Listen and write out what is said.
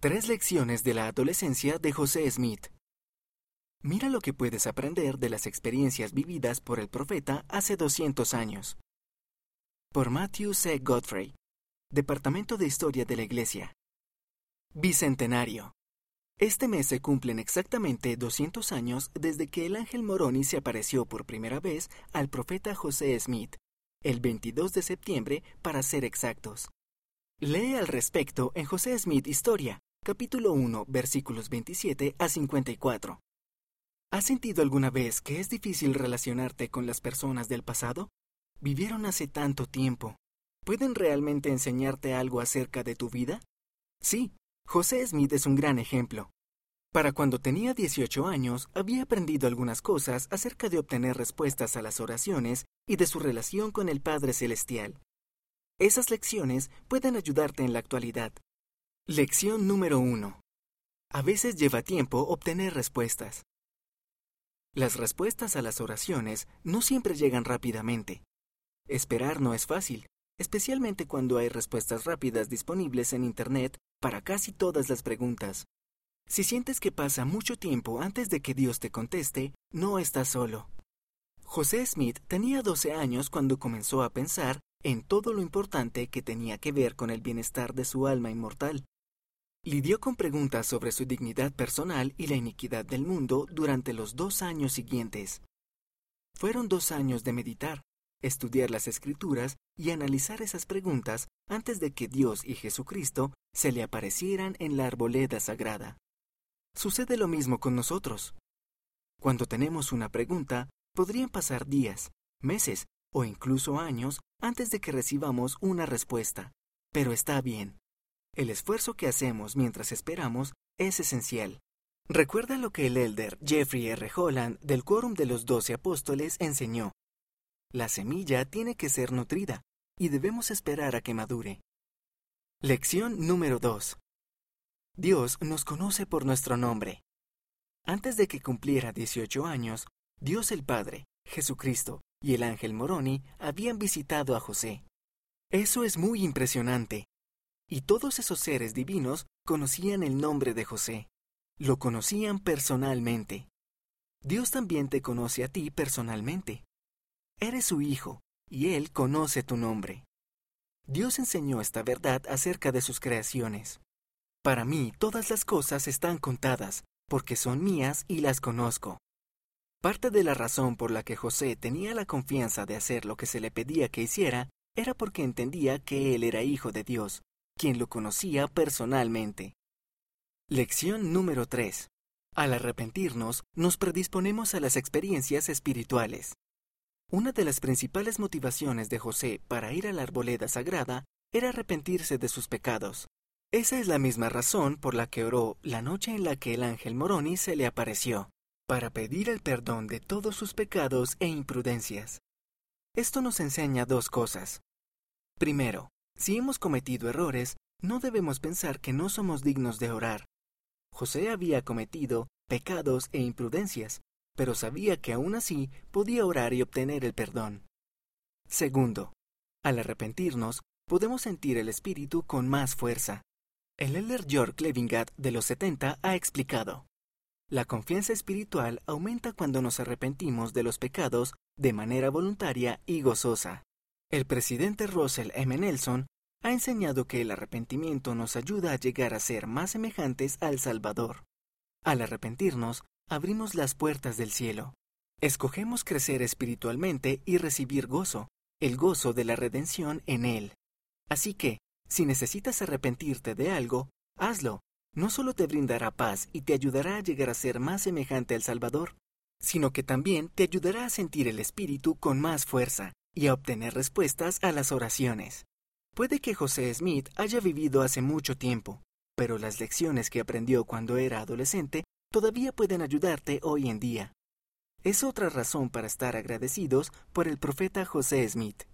Tres lecciones de la adolescencia de José Smith. Mira lo que puedes aprender de las experiencias vividas por el profeta hace 200 años. Por Matthew C. Godfrey, Departamento de Historia de la Iglesia. Bicentenario. Este mes se cumplen exactamente 200 años desde que el ángel Moroni se apareció por primera vez al profeta José Smith, el 22 de septiembre para ser exactos. Lee al respecto en José Smith Historia, capítulo 1, versículos 27 a 54. ¿Has sentido alguna vez que es difícil relacionarte con las personas del pasado? Vivieron hace tanto tiempo. ¿Pueden realmente enseñarte algo acerca de tu vida? Sí, José Smith es un gran ejemplo. Para cuando tenía 18 años, había aprendido algunas cosas acerca de obtener respuestas a las oraciones y de su relación con el Padre Celestial. Esas lecciones pueden ayudarte en la actualidad, Lección número 1. A veces lleva tiempo obtener respuestas. Las respuestas a las oraciones no siempre llegan rápidamente. Esperar no es fácil, especialmente cuando hay respuestas rápidas disponibles en Internet para casi todas las preguntas. Si sientes que pasa mucho tiempo antes de que Dios te conteste, no estás solo. José Smith tenía 12 años cuando comenzó a pensar en todo lo importante que tenía que ver con el bienestar de su alma inmortal lidió con preguntas sobre su dignidad personal y la iniquidad del mundo durante los dos años siguientes. Fueron dos años de meditar, estudiar las escrituras y analizar esas preguntas antes de que Dios y Jesucristo se le aparecieran en la arboleda sagrada. Sucede lo mismo con nosotros. Cuando tenemos una pregunta, podrían pasar días, meses o incluso años antes de que recibamos una respuesta. Pero está bien. El esfuerzo que hacemos mientras esperamos es esencial. Recuerda lo que el elder Jeffrey R. Holland del Quórum de los Doce Apóstoles enseñó. La semilla tiene que ser nutrida y debemos esperar a que madure. Lección número 2. Dios nos conoce por nuestro nombre. Antes de que cumpliera 18 años, Dios el Padre, Jesucristo y el ángel Moroni habían visitado a José. Eso es muy impresionante, y todos esos seres divinos conocían el nombre de José. Lo conocían personalmente. Dios también te conoce a ti personalmente. Eres su hijo, y Él conoce tu nombre. Dios enseñó esta verdad acerca de sus creaciones. Para mí todas las cosas están contadas, porque son mías y las conozco. Parte de la razón por la que José tenía la confianza de hacer lo que se le pedía que hiciera era porque entendía que él era hijo de Dios, quien lo conocía personalmente. Lección número 3. Al arrepentirnos, nos predisponemos a las experiencias espirituales. Una de las principales motivaciones de José para ir a la arboleda sagrada era arrepentirse de sus pecados. Esa es la misma razón por la que oró la noche en la que el ángel Moroni se le apareció, para pedir el perdón de todos sus pecados e imprudencias. Esto nos enseña dos cosas. Primero, si hemos cometido errores, no debemos pensar que no somos dignos de orar. José había cometido pecados e imprudencias, pero sabía que aún así podía orar y obtener el perdón. Segundo, al arrepentirnos, podemos sentir el Espíritu con más fuerza. El elder George Clevingat de los 70 ha explicado. La confianza espiritual aumenta cuando nos arrepentimos de los pecados de manera voluntaria y gozosa. El presidente Russell M. Nelson ha enseñado que el arrepentimiento nos ayuda a llegar a ser más semejantes al Salvador. Al arrepentirnos, abrimos las puertas del cielo. Escogemos crecer espiritualmente y recibir gozo, el gozo de la redención en Él. Así que, si necesitas arrepentirte de algo, hazlo. No solo te brindará paz y te ayudará a llegar a ser más semejante al Salvador, sino que también te ayudará a sentir el Espíritu con más fuerza, y a obtener respuestas a las oraciones. Puede que José Smith haya vivido hace mucho tiempo, pero las lecciones que aprendió cuando era adolescente todavía pueden ayudarte hoy en día. Es otra razón para estar agradecidos por el profeta José Smith.